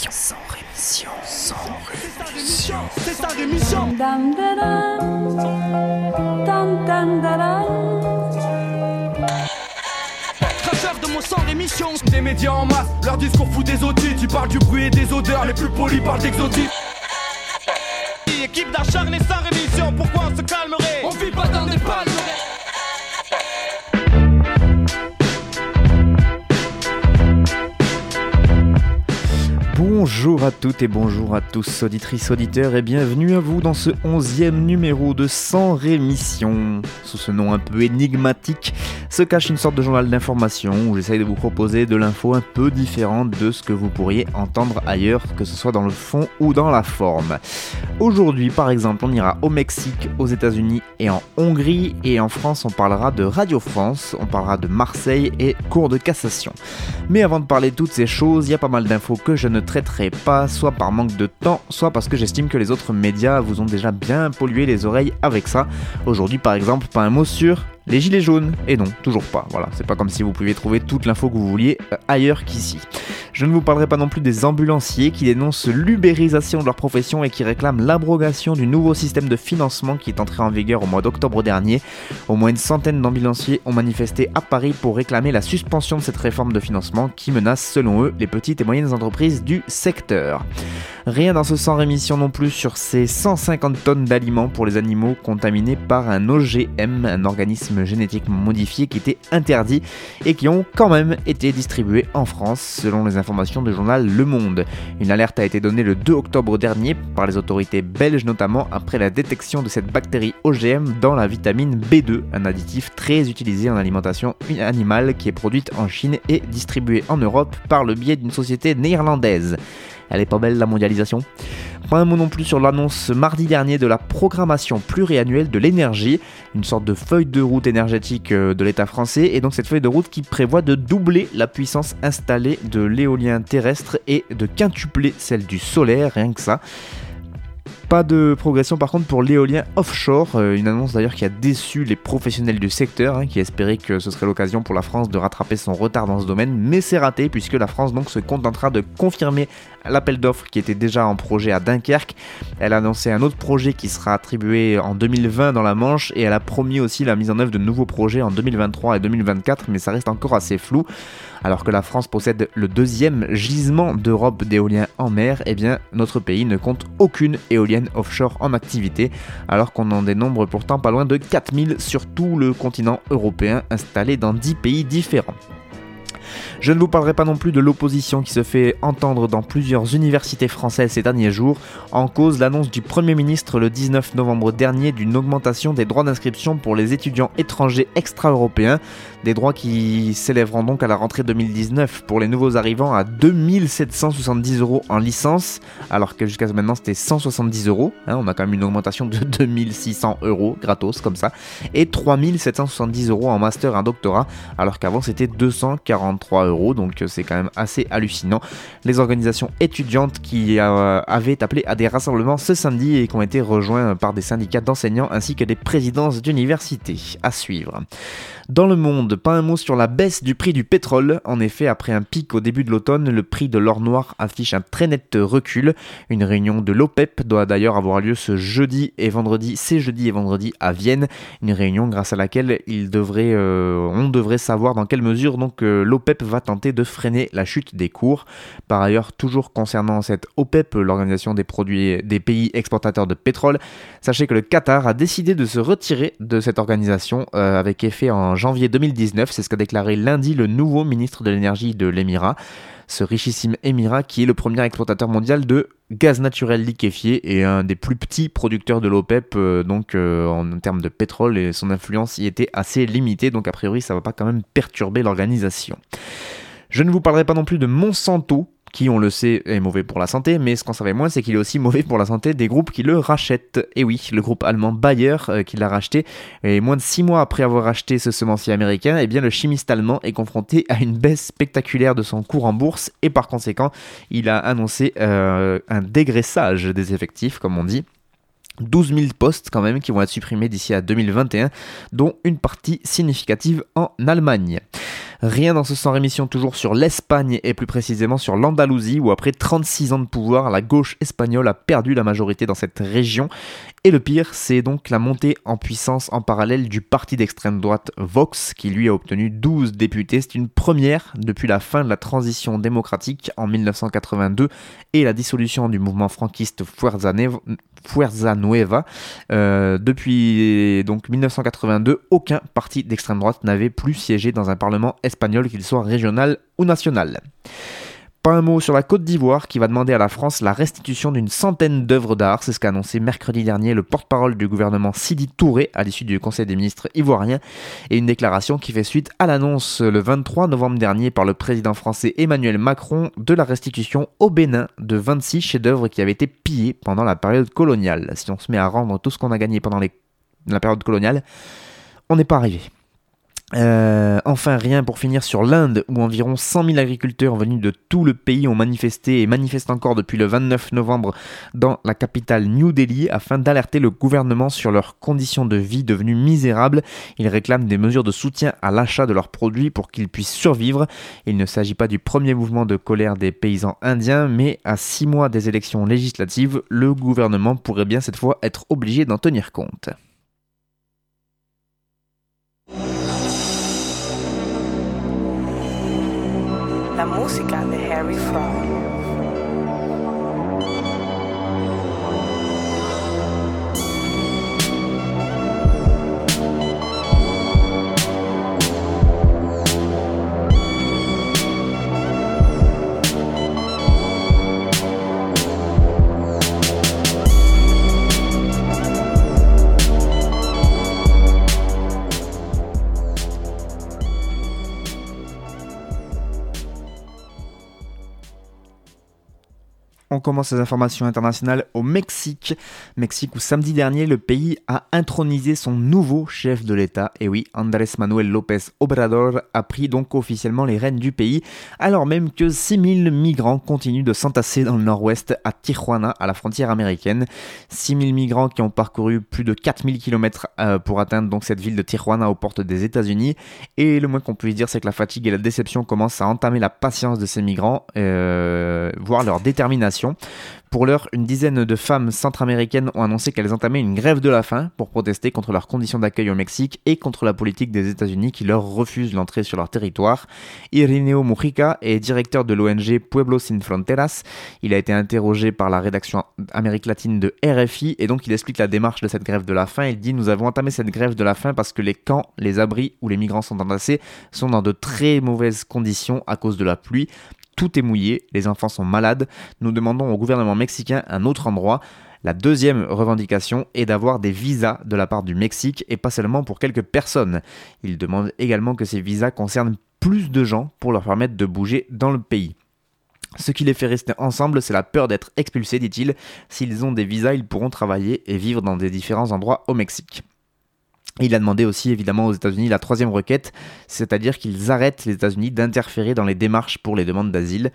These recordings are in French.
rémission. Sans rémission. Sans rémission. C'est sa rémission. Dam, da, dam. Dam, dam, da, dam. Cracheur de mon sang rémission. Des médias en masse, leur discours fout des audits. Tu parles du bruit et des odeurs, les plus polis parlent d'exotiques. Équipe d'acharnés Bonjour à toutes et bonjour à tous, auditrices, auditeurs, et bienvenue à vous dans ce onzième numéro de Sans Rémission. Sous ce nom un peu énigmatique, se cache une sorte de journal d'information où j'essaye de vous proposer de l'info un peu différente de ce que vous pourriez entendre ailleurs, que ce soit dans le fond ou dans la forme. Aujourd'hui, par exemple, on ira au Mexique, aux États-Unis et en Hongrie, et en France, on parlera de Radio France, on parlera de Marseille et Cour de cassation. Mais avant de parler de toutes ces choses, il y a pas mal d'infos que je ne traiterai pas, soit par manque de temps, soit parce que j'estime que les autres médias vous ont déjà bien pollué les oreilles avec ça. Aujourd'hui, par exemple, pas un mot sur les gilets jaunes. Et non, toujours pas. Voilà, c'est pas comme si vous pouviez trouver toute l'info que vous vouliez euh, ailleurs qu'ici. Je ne vous parlerai pas non plus des ambulanciers qui dénoncent l'ubérisation de leur profession et qui réclament l'abrogation du nouveau système de financement qui est entré en vigueur au mois d'octobre dernier. Au moins une centaine d'ambulanciers ont manifesté à Paris pour réclamer la suspension de cette réforme de financement qui menace, selon eux, les petites et moyennes entreprises du secteur. Rien dans ce sans rémission non plus sur ces 150 tonnes d'aliments pour les animaux contaminés par un OGM, un organisme génétiquement modifié qui était interdit et qui ont quand même été distribués en France selon les informations du journal Le Monde. Une alerte a été donnée le 2 octobre dernier par les autorités belges notamment après la détection de cette bactérie OGM dans la vitamine B2, un additif très utilisé en alimentation animale qui est produite en Chine et distribuée en Europe par le biais d'une société néerlandaise. Elle est pas belle la mondialisation. Pas un mot non plus sur l'annonce mardi dernier de la programmation pluriannuelle de l'énergie, une sorte de feuille de route énergétique euh, de l'État français, et donc cette feuille de route qui prévoit de doubler la puissance installée de l'éolien terrestre et de quintupler celle du solaire, rien que ça. Pas de progression par contre pour l'éolien offshore, euh, une annonce d'ailleurs qui a déçu les professionnels du secteur, hein, qui espéraient que ce serait l'occasion pour la France de rattraper son retard dans ce domaine, mais c'est raté puisque la France donc se contentera de confirmer l'appel d'offres qui était déjà en projet à Dunkerque. Elle a annoncé un autre projet qui sera attribué en 2020 dans la Manche et elle a promis aussi la mise en œuvre de nouveaux projets en 2023 et 2024, mais ça reste encore assez flou. Alors que la France possède le deuxième gisement d'Europe d'éolien en mer, eh bien notre pays ne compte aucune éolienne offshore en activité, alors qu'on en dénombre pourtant pas loin de 4000 sur tout le continent européen installés dans 10 pays différents. Je ne vous parlerai pas non plus de l'opposition qui se fait entendre dans plusieurs universités françaises ces derniers jours, en cause l'annonce du Premier ministre le 19 novembre dernier d'une augmentation des droits d'inscription pour les étudiants étrangers extra-européens, des droits qui s'élèveront donc à la rentrée 2019 pour les nouveaux arrivants à 2770 euros en licence, alors que jusqu'à maintenant c'était 170 euros, hein, on a quand même une augmentation de 2600 euros gratos comme ça, et 3770 euros en master et en doctorat, alors qu'avant c'était 243 euros, donc c'est quand même assez hallucinant. Les organisations étudiantes qui euh, avaient appelé à des rassemblements ce samedi et qui ont été rejoints par des syndicats d'enseignants ainsi que des présidences d'universités. À suivre. Dans le monde, pas un mot sur la baisse du prix du pétrole. En effet, après un pic au début de l'automne, le prix de l'or noir affiche un très net recul. Une réunion de l'OPEP doit d'ailleurs avoir lieu ce jeudi et vendredi, c'est jeudi et vendredi à Vienne. Une réunion grâce à laquelle il devrait, euh, on devrait savoir dans quelle mesure donc euh, l'OPEP va tenter de freiner la chute des cours. Par ailleurs, toujours concernant cette OPEP, l'organisation des produits des pays exportateurs de pétrole, sachez que le Qatar a décidé de se retirer de cette organisation euh, avec effet en janvier 2019, c'est ce qu'a déclaré lundi le nouveau ministre de l'énergie de l'Émirat. Ce richissime émirat qui est le premier exportateur mondial de gaz naturel liquéfié et un des plus petits producteurs de l'OPEP, euh, donc euh, en termes de pétrole, et son influence y était assez limitée, donc a priori ça va pas quand même perturber l'organisation. Je ne vous parlerai pas non plus de Monsanto, qui, on le sait, est mauvais pour la santé, mais ce qu'on savait moins, c'est qu'il est aussi mauvais pour la santé des groupes qui le rachètent. Et oui, le groupe allemand Bayer euh, qui l'a racheté, et moins de 6 mois après avoir racheté ce semencier américain, eh bien le chimiste allemand est confronté à une baisse spectaculaire de son cours en bourse, et par conséquent, il a annoncé euh, un dégraissage des effectifs, comme on dit. 12 000 postes quand même qui vont être supprimés d'ici à 2021, dont une partie significative en Allemagne. Rien dans ce sans rémission toujours sur l'Espagne et plus précisément sur l'Andalousie où après 36 ans de pouvoir, la gauche espagnole a perdu la majorité dans cette région. Et le pire, c'est donc la montée en puissance en parallèle du parti d'extrême droite Vox qui lui a obtenu 12 députés. C'est une première depuis la fin de la transition démocratique en 1982 et la dissolution du mouvement franquiste Fuerza, Nueva. Euh, depuis donc 1982, aucun parti d'extrême droite n'avait plus siégé dans un parlement espagnol, qu'il soit régional ou national. Pas un mot sur la Côte d'Ivoire qui va demander à la France la restitution d'une centaine d'œuvres d'art. C'est ce qu'a annoncé mercredi dernier le porte-parole du gouvernement Sidi Touré à l'issue du Conseil des ministres ivoirien et une déclaration qui fait suite à l'annonce le 23 novembre dernier par le président français Emmanuel Macron de la restitution au Bénin de 26 chefs-d'œuvre qui avaient été pillés pendant la période coloniale. Si on se met à rendre tout ce qu'on a gagné pendant la période coloniale, on n'est pas arrivé. Euh, enfin, rien pour finir sur l'Inde, où environ 100 000 agriculteurs venus de tout le pays ont manifesté et manifestent encore depuis le 29 novembre dans la capitale New Delhi afin d'alerter le gouvernement sur leurs conditions de vie devenues misérables. Ils réclament des mesures de soutien à l'achat de leurs produits pour qu'ils puissent survivre. Il ne s'agit pas du premier mouvement de colère des paysans indiens, mais à six mois des élections législatives, le gouvernement pourrait bien cette fois être obligé d'en tenir compte. La música de Harry Fraud. On commence les informations internationales au Mexique. Mexique où samedi dernier, le pays a intronisé son nouveau chef de l'État. Et oui, Andrés Manuel López Obrador a pris donc officiellement les rênes du pays, alors même que 6000 migrants continuent de s'entasser dans le nord-ouest à Tijuana, à la frontière américaine. 6000 migrants qui ont parcouru plus de 4000 km euh, pour atteindre donc cette ville de Tijuana aux portes des États-Unis. Et le moins qu'on puisse dire, c'est que la fatigue et la déception commencent à entamer la patience de ces migrants, euh, voire leur détermination pour l'heure, une dizaine de femmes centra-américaines ont annoncé qu'elles entamaient une grève de la faim pour protester contre leurs conditions d'accueil au Mexique et contre la politique des États-Unis qui leur refuse l'entrée sur leur territoire. Irineo Mujica est directeur de l'ONG Pueblos Sin Fronteras. Il a été interrogé par la rédaction Amérique latine de RFI et donc il explique la démarche de cette grève de la faim. Il dit Nous avons entamé cette grève de la faim parce que les camps, les abris où les migrants sont entassés sont dans de très mauvaises conditions à cause de la pluie tout est mouillé, les enfants sont malades, nous demandons au gouvernement mexicain un autre endroit. La deuxième revendication est d'avoir des visas de la part du Mexique et pas seulement pour quelques personnes. Il demande également que ces visas concernent plus de gens pour leur permettre de bouger dans le pays. Ce qui les fait rester ensemble, c'est la peur d'être expulsés, dit-il. S'ils ont des visas, ils pourront travailler et vivre dans des différents endroits au Mexique. Il a demandé aussi évidemment aux États-Unis la troisième requête, c'est-à-dire qu'ils arrêtent les États-Unis d'interférer dans les démarches pour les demandes d'asile.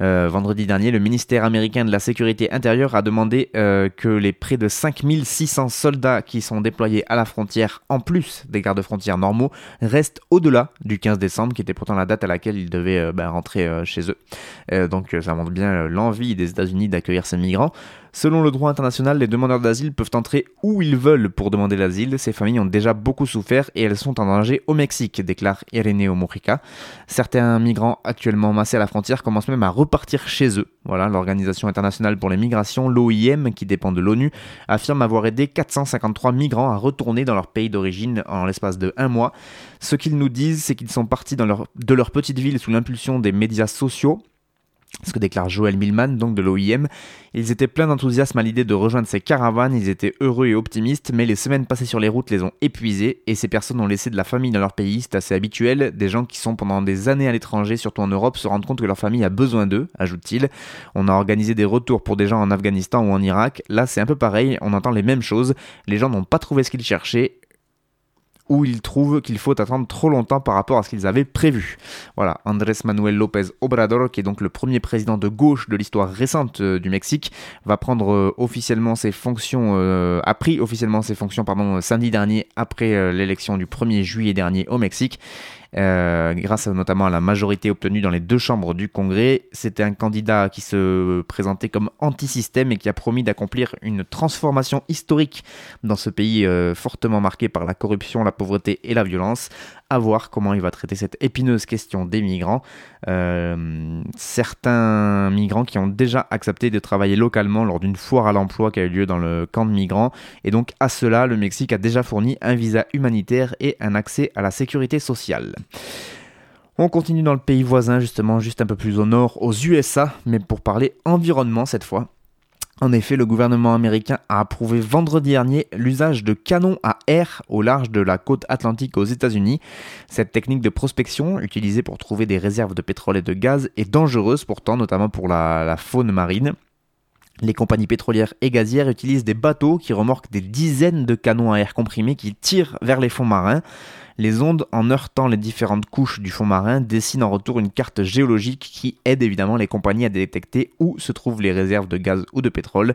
Euh, vendredi dernier, le ministère américain de la Sécurité intérieure a demandé euh, que les près de 5600 soldats qui sont déployés à la frontière, en plus des gardes-frontières normaux, restent au-delà du 15 décembre, qui était pourtant la date à laquelle ils devaient euh, ben, rentrer chez eux. donc ça montre bien l'envie des États-Unis d'accueillir ces migrants. Selon le droit international, les demandeurs d'asile peuvent entrer où ils veulent pour demander l'asile. Ces familles ont déjà beaucoup souffert et elles sont en danger au Mexique, déclare Ireneo Mujica. Certains migrants actuellement massés à la frontière commencent même à repartir chez eux. Voilà, l'Organisation internationale pour les migrations, l'OIM, qui dépend de l'ONU, affirme avoir aidé 453 migrants à retourner dans leur pays d'origine en l'espace de un mois. Ce qu'ils nous disent, c'est qu'ils sont partis de leur petite ville sous l'impulsion des médias sociaux ce que déclare Joël Milman, donc de l'OIM. Ils étaient pleins d'enthousiasme à l'idée de rejoindre ces caravanes, ils étaient heureux et optimistes, mais les semaines passées sur les routes les ont épuisés, et ces personnes ont laissé de la famille dans leur pays, c'est assez habituel. Des gens qui sont pendant des années à l'étranger, surtout en Europe, se rendent compte que leur famille a besoin d'eux, ajoute-t-il. On a organisé des retours pour des gens en Afghanistan ou en Irak, là c'est un peu pareil, on entend les mêmes choses, les gens n'ont pas trouvé ce qu'ils cherchaient, où ils trouvent qu'il faut attendre trop longtemps par rapport à ce qu'ils avaient prévu. Voilà, Andrés Manuel López Obrador, qui est donc le premier président de gauche de l'histoire récente euh, du Mexique, va prendre euh, officiellement ses fonctions, euh, a pris officiellement ses fonctions pardon, samedi dernier après l'élection du 1er juillet dernier au Mexique. Euh, grâce notamment à la majorité obtenue dans les deux chambres du Congrès. C'était un candidat qui se présentait comme anti-système et qui a promis d'accomplir une transformation historique dans ce pays euh, fortement marqué par la corruption, la pauvreté et la violence. Voir comment il va traiter cette épineuse question des migrants. Euh, certains migrants qui ont déjà accepté de travailler localement lors d'une foire à l'emploi qui a eu lieu dans le camp de migrants. Et donc à cela, le Mexique a déjà fourni un visa humanitaire et un accès à la sécurité sociale. On continue dans le pays voisin, justement, juste un peu plus au nord, aux USA, mais pour parler environnement cette fois. En effet, le gouvernement américain a approuvé vendredi dernier l'usage de canons à air au large de la côte atlantique aux États-Unis. Cette technique de prospection, utilisée pour trouver des réserves de pétrole et de gaz, est dangereuse pourtant, notamment pour la, la faune marine. Les compagnies pétrolières et gazières utilisent des bateaux qui remorquent des dizaines de canons à air comprimé qui tirent vers les fonds marins. Les ondes, en heurtant les différentes couches du fond marin, dessinent en retour une carte géologique qui aide évidemment les compagnies à détecter où se trouvent les réserves de gaz ou de pétrole.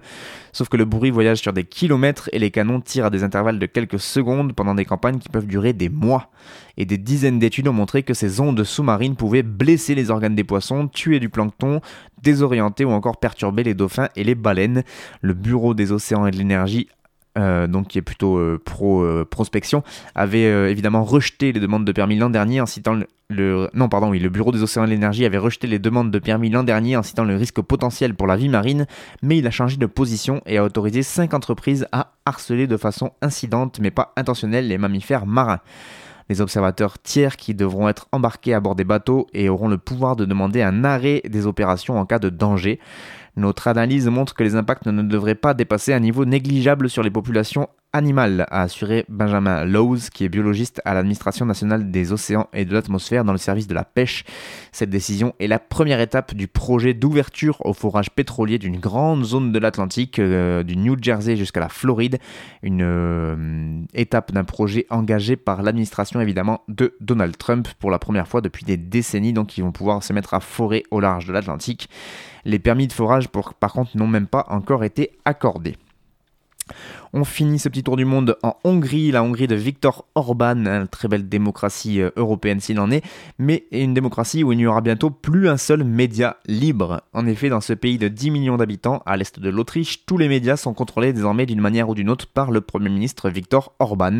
Sauf que le bruit voyage sur des kilomètres et les canons tirent à des intervalles de quelques secondes pendant des campagnes qui peuvent durer des mois. Et des dizaines d'études ont montré que ces ondes sous-marines pouvaient blesser les organes des poissons, tuer du plancton, désorienter ou encore perturber les dauphins et les baleines. Le Bureau des océans et de l'énergie euh, donc qui est plutôt euh, pro euh, prospection, avait évidemment rejeté les demandes de permis l'an dernier en citant le, non pardon oui le bureau des océans de l'énergie avait rejeté les demandes de permis l'an dernier en citant le risque potentiel pour la vie marine, mais il a changé de position et a autorisé cinq entreprises à harceler de façon incidente mais pas intentionnelle les mammifères marins. Les observateurs tiers qui devront être embarqués à bord des bateaux et auront le pouvoir de demander un arrêt des opérations en cas de danger. Notre analyse montre que les impacts ne devraient pas dépasser un niveau négligeable sur les populations animales, a assuré Benjamin Lowes, qui est biologiste à l'Administration nationale des océans et de l'atmosphère dans le service de la pêche. Cette décision est la première étape du projet d'ouverture au forage pétrolier d'une grande zone de l'Atlantique, euh, du New Jersey jusqu'à la Floride, une euh, étape d'un projet engagé par l'administration évidemment de Donald Trump pour la première fois depuis des décennies, donc ils vont pouvoir se mettre à forer au large de l'Atlantique. Les permis de forage, par contre, n'ont même pas encore été accordés. On finit ce petit tour du monde en Hongrie, la Hongrie de Viktor Orban, une très belle démocratie euh, européenne s'il en est, mais une démocratie où il n'y aura bientôt plus un seul média libre. En effet, dans ce pays de 10 millions d'habitants, à l'est de l'Autriche, tous les médias sont contrôlés désormais d'une manière ou d'une autre par le Premier ministre Viktor Orban.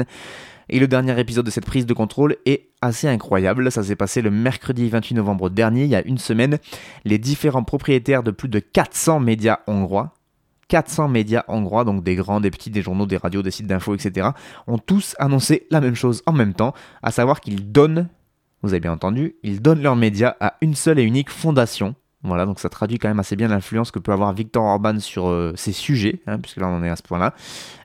Et le dernier épisode de cette prise de contrôle est assez incroyable. Ça s'est passé le mercredi 28 novembre dernier, il y a une semaine. Les différents propriétaires de plus de 400 médias hongrois 400 médias hongrois, donc des grands, des petits, des journaux, des radios, des sites d'infos, etc., ont tous annoncé la même chose en même temps, à savoir qu'ils donnent, vous avez bien entendu, ils donnent leurs médias à une seule et unique fondation, voilà, donc ça traduit quand même assez bien l'influence que peut avoir Victor Orban sur euh, ces sujets, hein, puisque là on en est à ce point-là.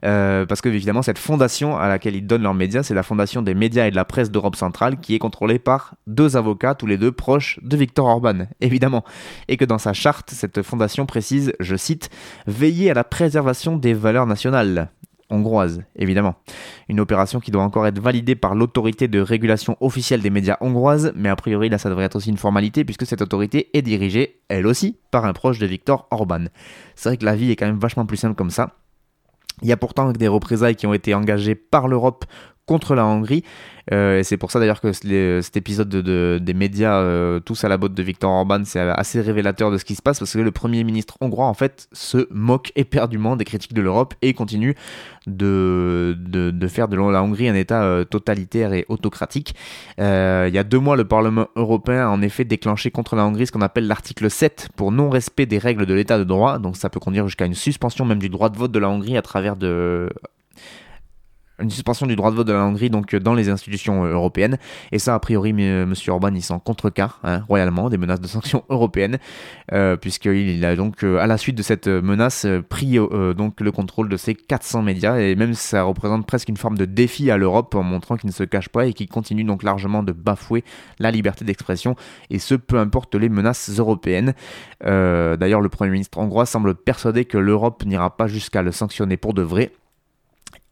Euh, parce que évidemment, cette fondation à laquelle ils donnent leurs médias, c'est la fondation des médias et de la presse d'Europe centrale, qui est contrôlée par deux avocats, tous les deux proches de Victor Orban, évidemment. Et que dans sa charte, cette fondation précise, je cite, Veiller à la préservation des valeurs nationales hongroise, évidemment. Une opération qui doit encore être validée par l'autorité de régulation officielle des médias hongroises, mais a priori là ça devrait être aussi une formalité puisque cette autorité est dirigée, elle aussi, par un proche de Viktor Orban. C'est vrai que la vie est quand même vachement plus simple comme ça. Il y a pourtant des représailles qui ont été engagées par l'Europe contre la Hongrie. Euh, c'est pour ça d'ailleurs que cet épisode de, des médias euh, tous à la botte de Viktor Orban, c'est assez révélateur de ce qui se passe parce que le Premier ministre hongrois en fait se moque éperdument des critiques de l'Europe et continue de, de, faire de la Hongrie un État euh, totalitaire et autocratique. il y a deux mois, le Parlement européen a en effet déclenché contre la Hongrie ce qu'on appelle l'article 7 pour non-respect des règles de l'État de droit, donc ça peut conduire jusqu'à une suspension même du droit de vote de la Hongrie à travers de une suspension du droit de vote de la Hongrie donc dans les institutions euh, européennes. Et ça a priori M. Orban il s'en contrecarre hein, royalement des menaces de sanctions européennes euh, puisqu'il a donc euh, à la suite de cette menace pris donc le contrôle de ces 400 médias. Et même ça représente presque une forme de défi à l'Europe en montrant qu'il ne se cache pas et qu'il continue donc largement de bafouer la liberté d'expression et ce peu importe les menaces européennes. D'ailleurs le Premier ministre hongrois semble persuadé que l'Europe n'ira pas jusqu'à le sanctionner pour de vrai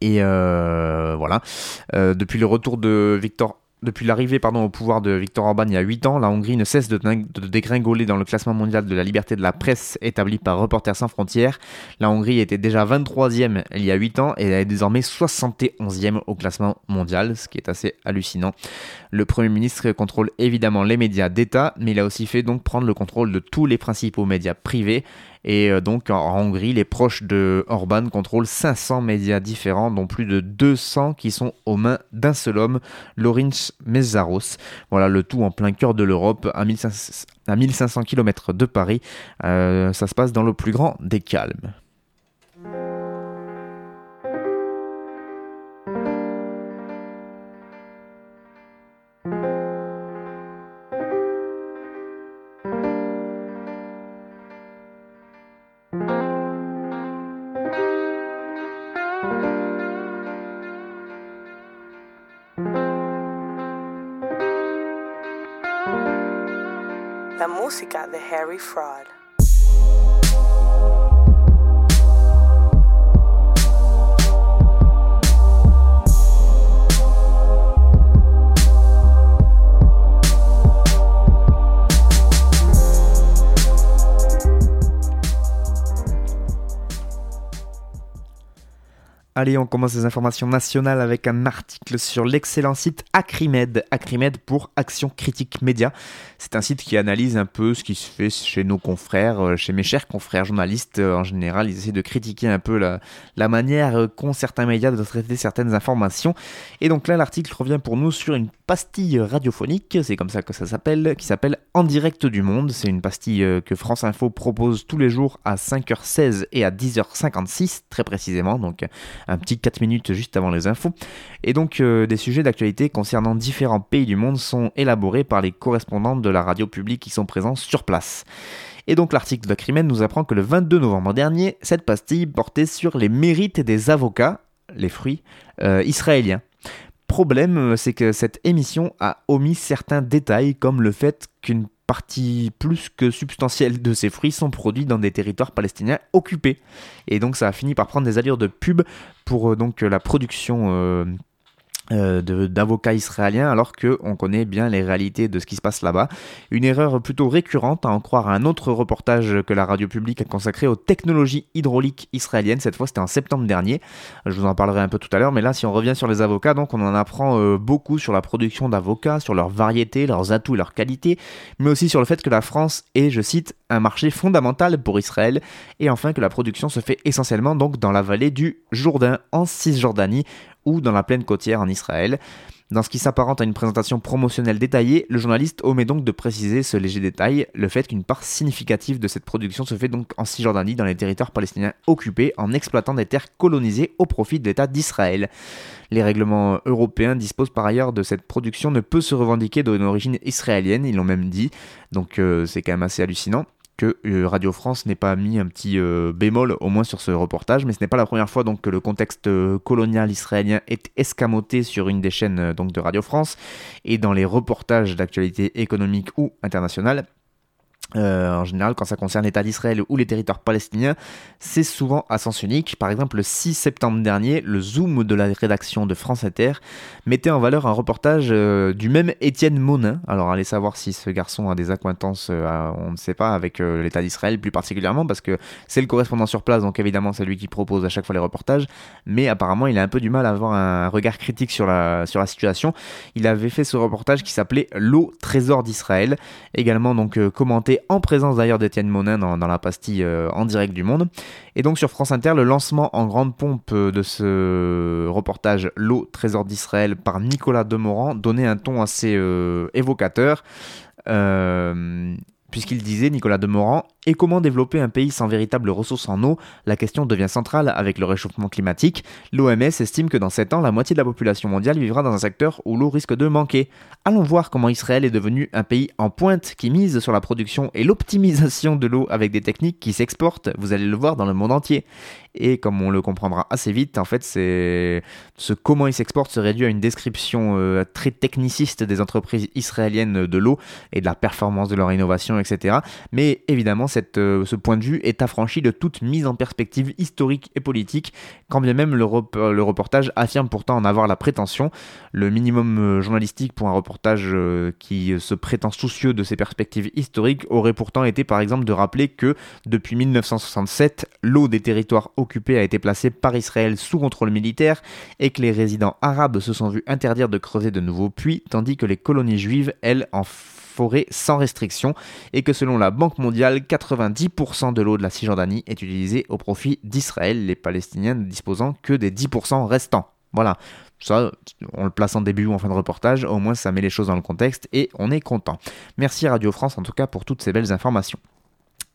et euh, voilà. Euh, depuis l'arrivée pardon, au pouvoir de Viktor Orban il y a 8 ans, la Hongrie ne cesse de, de, dégringoler dans le classement mondial de la liberté de la presse établi par Reporters sans frontières. La Hongrie était déjà 23e il y a 8 ans et elle est désormais 71e au classement mondial, ce qui est assez hallucinant. Le Premier ministre contrôle évidemment les médias d'État, mais il a aussi fait donc prendre le contrôle de tous les principaux médias privés et euh, donc en Hongrie, les proches de Orban contrôlent 500 médias différents, dont plus de 200 qui sont aux mains d'un seul homme, Lorinc Mezaros. Voilà le tout en plein cœur de l'Europe, à 1500, km de Paris. Euh, ça se passe dans le plus grand des calmes. Fraud. Allez, on commence les informations nationales avec un article sur l'excellent site Acrimed. Acrimed pour Action Critique Média. C'est un site qui analyse un peu ce qui se fait chez nos confrères, euh, chez mes chers confrères journalistes euh, en général. Ils essaient de critiquer un peu la, la manière qu'ont certains médias de traiter certaines informations. Et donc là, l'article revient pour nous sur une pastille radiophonique, c'est comme ça que ça s'appelle, qui s'appelle En direct du monde. C'est une pastille euh, que France Info propose tous les jours à 5h16 et à 10h56, très précisément. Donc un petit 4 minutes juste avant les infos. Et donc euh, des sujets d'actualité concernant différents pays du monde sont élaborés par les correspondants de la radio publique qui sont présents sur place. Et donc l'article de Crimen nous apprend que le 22 novembre dernier, cette pastille portait sur les mérites des avocats, les fruits, euh, israéliens problème, euh, c'est que cette émission a omis certains détails comme le fait qu'une partie plus que substantielle de ces fruits sont produits dans des territoires palestiniens occupés. Et donc ça a fini par prendre des allures de pub pour euh, donc la production euh, d'avocats israéliens alors qu'on connaît bien les réalités de ce qui se passe là-bas. Une erreur plutôt récurrente à en croire à un autre reportage que la radio publique a consacré aux technologies hydrauliques israéliennes. Cette fois c'était en septembre dernier. Je vous en parlerai un peu tout à l'heure, mais là si on revient sur les avocats, donc on en apprend euh, beaucoup sur la production d'avocats, sur leur variété, leurs atouts, leurs qualités, mais aussi sur le fait que la France est, je cite, un marché fondamental pour Israël, et enfin que la production se fait essentiellement donc dans la vallée du Jourdain en Cisjordanie, ou dans la plaine côtière en Israël. Dans ce qui s'apparente à une présentation promotionnelle détaillée, le journaliste omet donc de préciser ce léger détail, le fait qu'une part significative de cette production se fait donc en Cisjordanie, dans les territoires palestiniens occupés, en exploitant des terres colonisées au profit de l'État d'Israël. Les règlements européens disposent par ailleurs de cette production ne peut se revendiquer d'une origine israélienne, ils l'ont même dit, donc euh, c'est quand même assez hallucinant que euh, Radio France n'ait pas mis un petit euh, bémol au moins sur ce reportage, mais ce n'est pas la première fois donc que le contexte euh, colonial israélien est escamoté sur une des chaînes de Radio France et dans les reportages d'actualité économique ou internationale. Euh, en général, quand ça concerne l'État d'Israël ou les territoires palestiniens, c'est souvent à sens unique. Par exemple, le 6 septembre dernier, le Zoom de la rédaction de France Inter mettait en valeur un reportage euh, du même Étienne Monin. Alors, allez savoir si ce garçon a des acquaintances, euh, on ne sait pas, avec l'État d'Israël plus particulièrement, parce que c'est le correspondant sur place, donc évidemment, c'est lui qui propose à chaque fois les reportages. Mais apparemment, il a un peu du mal à avoir un regard critique sur la, sur la situation. Il avait fait ce reportage qui s'appelait L'eau trésor d'Israël, également donc commenté en présence d'ailleurs d'Étienne Monin dans, la pastille euh, en direct du monde. Et donc sur France Inter, le lancement en grande pompe de ce reportage L'eau trésor d'Israël par Nicolas Demorand donnait un ton assez euh, évocateur. Euh, puisqu'il disait, Nicolas Demorand, et comment développer un pays sans véritable ressources en eau? La question devient centrale avec le réchauffement climatique. L'OMS estime que dans 7 ans, la moitié de la population mondiale vivra dans un secteur où l'eau risque de manquer. Allons voir comment Israël est devenu un pays en pointe qui mise sur la production et l'optimisation de l'eau avec des techniques qui s'exportent, vous allez le voir dans le monde entier. Et comme on le comprendra assez vite, en fait, ce comment ils s'exportent se réduit à une description euh, très techniciste des entreprises israéliennes de l'eau et de la performance de leur innovation, etc. Mais évidemment, cette, euh, ce point de vue est affranchi de toute mise en perspective historique et politique, quand bien même le, le reportage affirme pourtant en avoir la prétention. Le minimum euh, journalistique pour un reportage qui se prétend soucieux de ses perspectives historiques aurait pourtant été par exemple de rappeler que depuis 1967, l'eau des territoires occupée a été placée par Israël sous contrôle militaire et que les résidents arabes se sont vus interdire de creuser de nouveaux puits, tandis que les colonies juives, elles, en forêt sans restriction, et que selon la Banque mondiale, 90% de l'eau de la Cisjordanie est utilisée au profit d'Israël, les Palestiniens ne disposant que des 10% restants. Voilà, ça, on le place en début ou en fin de reportage, au moins ça met les choses dans le contexte et on est content. Merci Radio France en tout cas pour toutes ces belles informations.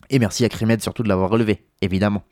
Et merci à Crimed surtout de l'avoir relevé, évidemment.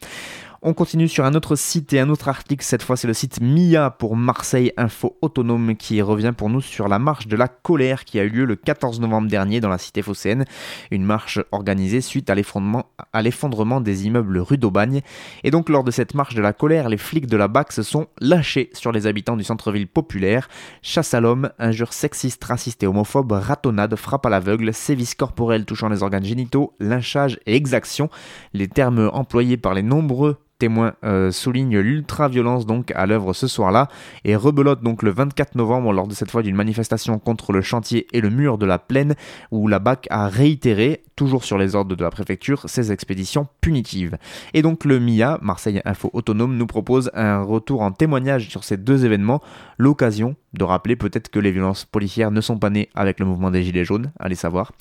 On continue sur un autre site et un autre article. Cette fois, c'est le site MIA pour Marseille Info Autonome qui revient pour nous sur la marche de la colère qui a eu lieu le 14 novembre dernier dans la cité phocéenne. Une marche organisée suite à l'effondrement des immeubles rue d'Aubagne. Et donc, lors de cette marche de la colère, les flics de la BAC se sont lâchés sur les habitants du centre-ville populaire. Chasse à l'homme, injures sexistes, racistes et homophobes, ratonnades, frappe à l'aveugle, sévices corporels touchant les organes génitaux, lynchage et exaction. Les termes employés par les nombreux témoin euh, souligne l'ultra-violence donc à l'œuvre ce soir-là et rebelote donc le 24 novembre lors de cette fois d'une manifestation contre le chantier et le mur de la plaine où la BAC a réitéré, toujours sur les ordres de la préfecture, ses expéditions punitives. Et donc le MIA, Marseille Info Autonome, nous propose un retour en témoignage sur ces deux événements, l'occasion de rappeler peut-être que les violences policières ne sont pas nées avec le mouvement des Gilets jaunes, allez savoir.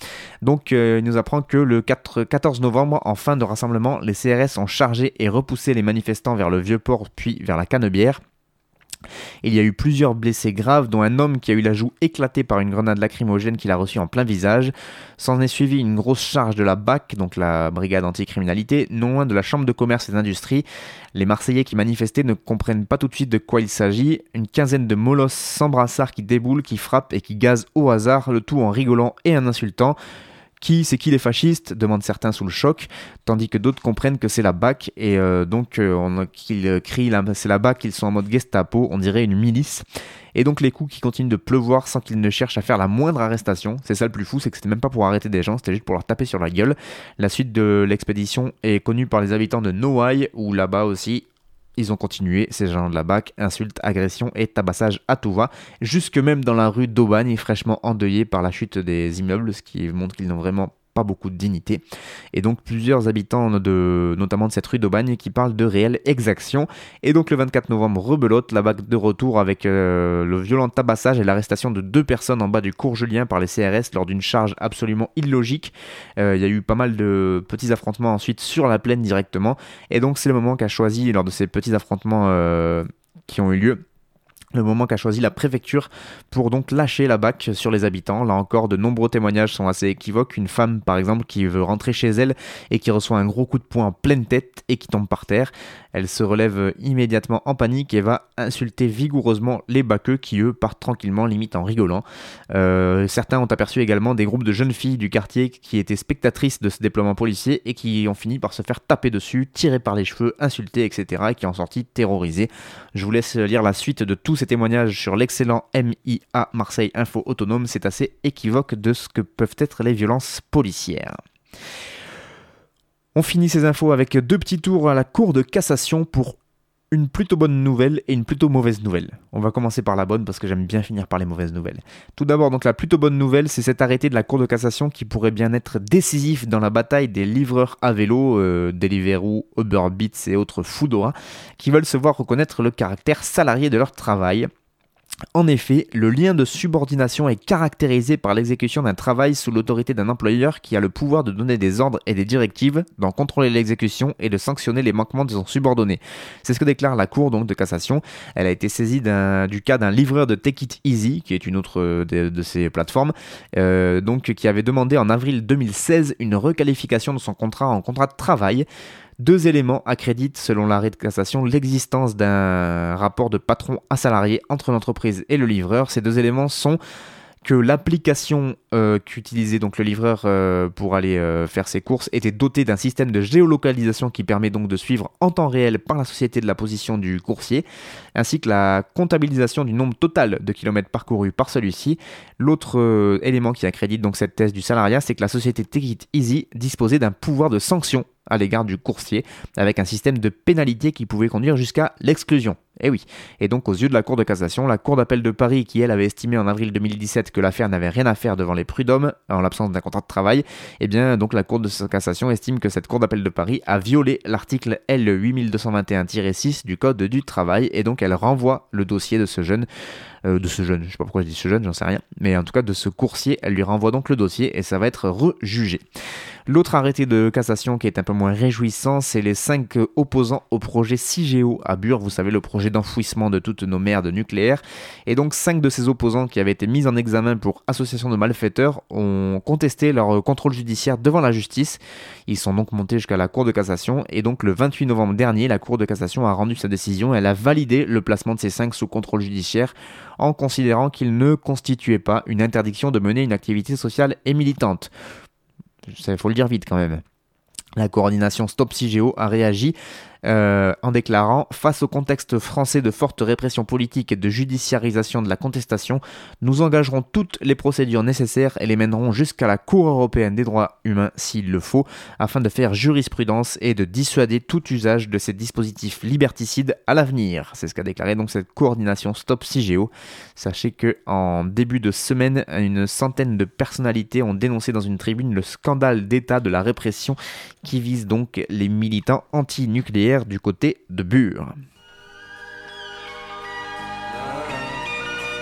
Donc euh, il nous apprend que le 4, 14 novembre, en fin de rassemblement, les CRS ont chargé et repoussé les manifestants vers le Vieux-Port puis vers la Canebière. Il y a eu plusieurs blessés graves, dont un homme qui a eu la joue éclatée par une grenade lacrymogène qu'il a reçue en plein visage. S'en est suivi une grosse charge de la BAC, donc la brigade anticriminalité, non loin de la Chambre de commerce et d'industrie. Les Marseillais qui manifestaient ne comprennent pas tout de suite de quoi il s'agit. Une quinzaine de molosses sans brassard qui déboulent, qui frappent et qui gazent au hasard, le tout en rigolant et en insultant. Qui, c'est qui les fascistes demandent certains sous le choc, tandis que d'autres comprennent que c'est la BAC et euh, donc euh, qu'ils crient c'est la BAC, ils sont en mode Gestapo, on dirait une milice. Et donc les coups qui continuent de pleuvoir sans qu'ils ne cherchent à faire la moindre arrestation. C'est ça le plus fou, c'est que c'était même pas pour arrêter des gens, c'était juste pour leur taper sur la gueule. La suite de l'expédition est connue par les habitants de Noailles, où là-bas aussi ils ont continué, ces gens de la BAC, insultes, agressions et tabassage à tout va, jusque même dans la rue d'Aubagne, fraîchement endeuillée par la chute des immeubles, ce qui montre qu'ils n'ont vraiment pas beaucoup de dignité. Et donc plusieurs habitants de, notamment de cette rue d'Aubagne qui parlent de réelle exaction. Et donc le 24 novembre, rebelote, la vague de retour avec euh, le violent tabassage et l'arrestation de deux personnes en bas du cours Julien par les CRS lors d'une charge absolument illogique. Euh, il y a eu pas mal de petits affrontements ensuite sur la plaine directement. Et donc c'est le moment qu'a choisi lors de ces petits affrontements euh, qui ont eu lieu le moment qu'a choisi la préfecture pour donc lâcher la BAC sur les habitants. Là encore, de nombreux témoignages sont assez équivoques. Une femme, par exemple, qui veut rentrer chez elle et qui reçoit un gros coup de poing en pleine tête et qui tombe par terre. Elle se relève immédiatement en panique et va insulter vigoureusement les baqueux qui, eux, partent tranquillement, limite en rigolant. Euh, certains ont aperçu également des groupes de jeunes filles du quartier qui étaient spectatrices de ce déploiement policier et qui ont fini par se faire taper dessus, tirer par les cheveux, insulter, etc. et qui en sorti terrorisées. Je vous laisse lire la suite de tous ces témoignages sur l'excellent MIA Marseille Info Autonome. C'est assez équivoque de ce que peuvent être les violences policières. On finit ces infos avec deux petits tours à la Cour de cassation pour une plutôt bonne nouvelle et une plutôt mauvaise nouvelle. On va commencer par la bonne parce que j'aime bien finir par les mauvaises nouvelles. Tout d'abord, donc la plutôt bonne nouvelle, c'est cet arrêté de la Cour de cassation qui pourrait bien être décisif dans la bataille des livreurs à vélo, euh, Deliveroo, Uber Beats et autres Foodora, qui veulent se voir reconnaître le caractère salarié de leur travail en effet, le lien de subordination est caractérisé par l'exécution d'un travail sous l'autorité d'un employeur qui a le pouvoir de donner des ordres et des directives, d'en contrôler l'exécution et de sanctionner les manquements de son subordonné. C'est ce que déclare la Cour donc de cassation. Elle a été saisie du cas d'un livreur de Take It Easy, qui est une autre de, ces plateformes, euh, qui avait demandé en avril 2016 une requalification de son contrat en contrat de travail. Deux éléments accréditent, selon l'arrêt de cassation, l'existence d'un rapport de patron à salarié entre l'entreprise et le livreur. Ces deux éléments sont que l'application euh, qu'utilisait donc le livreur euh, pour aller euh, faire ses courses était dotée d'un système de géolocalisation qui permet donc de suivre en temps réel par la société de la position du coursier, ainsi que la comptabilisation du nombre total de kilomètres parcourus par celui-ci. L'autre élément qui accrédite donc cette thèse du salariat, c'est que la société Take It Easy disposait d'un pouvoir de sanction à l'égard du coursier, avec un système de pénalité qui pouvait conduire jusqu'à l'exclusion. Eh oui. Et donc, aux yeux de la Cour de cassation, la Cour d'appel de Paris, qui elle avait estimé en avril 2017 que l'affaire n'avait rien à faire devant les prud'hommes en l'absence d'un contrat de travail, eh bien, donc la Cour de cassation estime que cette Cour d'appel de Paris a violé l'article L8221-6 du Code du travail, et donc elle renvoie le dossier de ce jeune euh, de ce jeune, je sais pas pourquoi je dis ce jeune, j'en sais rien, mais en tout cas de ce coursier, elle lui renvoie donc le dossier et ça va être rejugé. L'autre arrêté de cassation qui est un peu moins réjouissant, c'est les cinq opposants au projet CIGEO à Bure, vous savez, le projet d'enfouissement de toutes nos merdes nucléaires. Et donc cinq de ces opposants qui avaient été mis en examen pour association de malfaiteurs ont contesté leur contrôle judiciaire devant la justice. Ils sont donc montés jusqu'à la Cour de cassation et donc le 28 novembre dernier, la Cour de cassation a rendu sa décision. Elle a validé le placement de ces cinq sous contrôle judiciaire en considérant qu'ils ne constituaient pas une interdiction de mener une activité sociale et militante. Il faut le dire vite quand même. La coordination Stop CIGEO a réagi euh, en déclarant Face au contexte français de forte répression politique et de judiciarisation de la contestation, nous engagerons toutes les procédures nécessaires et les mènerons jusqu'à la Cour européenne des droits humains s'il le faut, afin de faire jurisprudence et de dissuader tout usage de ces dispositifs liberticides à l'avenir. C'est ce qu'a déclaré donc cette coordination Stop CIGEO. Sachez que en début de semaine, une centaine de personnalités ont dénoncé dans une tribune le scandale d'état de la répression qui vise donc les militants anti-nucléaires du côté de Bure.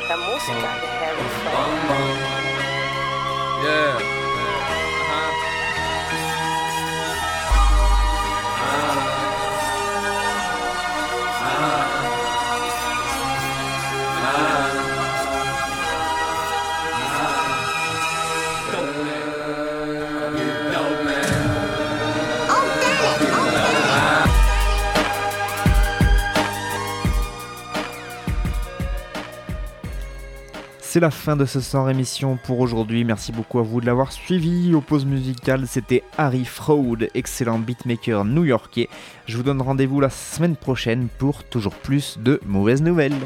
La C'est la fin de ce sans rémission pour aujourd'hui. Merci beaucoup à vous de l'avoir suivi. Aux pauses musicales, c'était Harry Fraud, excellent beatmaker new-yorkais. Je vous donne rendez-vous la semaine prochaine pour toujours plus de mauvaises nouvelles.